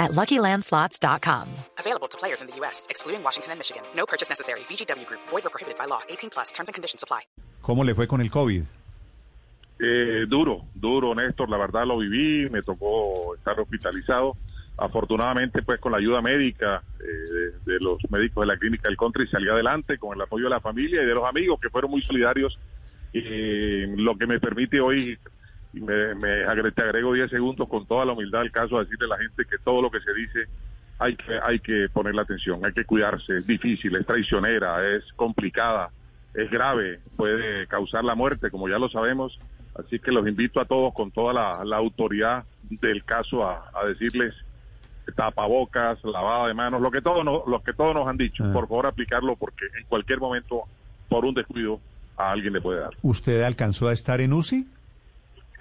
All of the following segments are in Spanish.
at LuckyLandSlots.com. Available to players in the U.S., excluding Washington and Michigan. No purchase necessary. VGW Group. Void or prohibited by law. 18 plus. Terms and conditions apply. ¿Cómo le fue con el COVID? Eh, duro, duro, Néstor. La verdad lo viví. Me tocó estar hospitalizado. Afortunadamente, pues con la ayuda médica eh, de, de los médicos de la clínica del country salí adelante con el apoyo de la familia y de los amigos que fueron muy solidarios. Y lo que me permite hoy y me, me agre- te agrego 10 segundos con toda la humildad del caso a decirle a la gente que todo lo que se dice hay que hay que ponerle atención, hay que cuidarse, es difícil, es traicionera, es complicada, es grave, puede causar la muerte, como ya lo sabemos, así que los invito a todos con toda la, la autoridad del caso a, a decirles tapabocas, lavada de manos, lo que todos nos, lo que todos nos han dicho, Ah. por favor aplicarlo porque en cualquier momento por un descuido a alguien le puede dar. ¿Usted alcanzó a estar en UCI?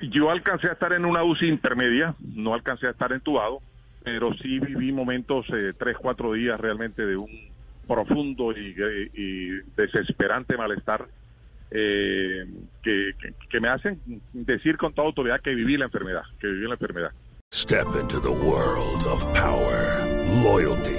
Yo alcancé a estar en una UCI intermedia, no alcancé a estar entubado, pero sí viví momentos, eh, tres, cuatro días realmente de un profundo y, desesperante malestar eh, que- que me hacen decir con toda autoridad que viví la enfermedad, que viví la enfermedad. Step into the world of power, loyalty,